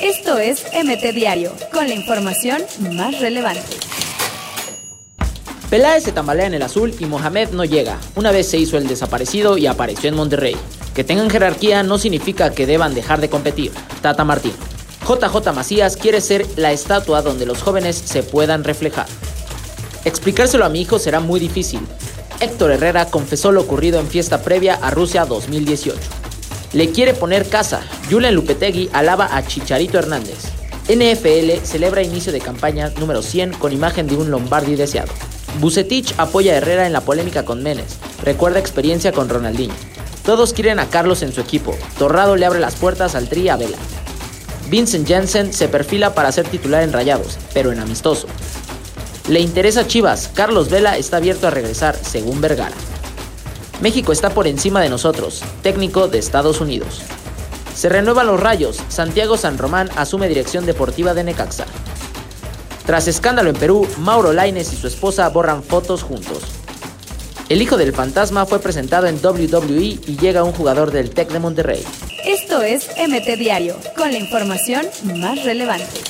Esto es MT Diario, con la información más relevante. Peláez se tambalea en el azul y Mohamed no llega. Una vez se hizo el desaparecido y apareció en Monterrey. Que tengan jerarquía no significa que deban dejar de competir. Tata Martín. JJ Macías quiere ser la estatua donde los jóvenes se puedan reflejar. Explicárselo a mi hijo será muy difícil. Héctor Herrera confesó lo ocurrido en fiesta previa a Rusia 2018. Le quiere poner casa. Julen Lupetegui alaba a Chicharito Hernández. NFL celebra inicio de campaña número 100 con imagen de un Lombardi deseado. Bucetich apoya a Herrera en la polémica con Menes. Recuerda experiencia con Ronaldinho. Todos quieren a Carlos en su equipo. Torrado le abre las puertas al Tri a Vela. Vincent Jensen se perfila para ser titular en Rayados, pero en amistoso. Le interesa Chivas. Carlos Vela está abierto a regresar, según Vergara. México está por encima de nosotros, técnico de Estados Unidos. Se renuevan los rayos, Santiago San Román asume dirección deportiva de Necaxa. Tras escándalo en Perú, Mauro Laines y su esposa borran fotos juntos. El hijo del fantasma fue presentado en WWE y llega un jugador del Tec de Monterrey. Esto es MT Diario, con la información más relevante.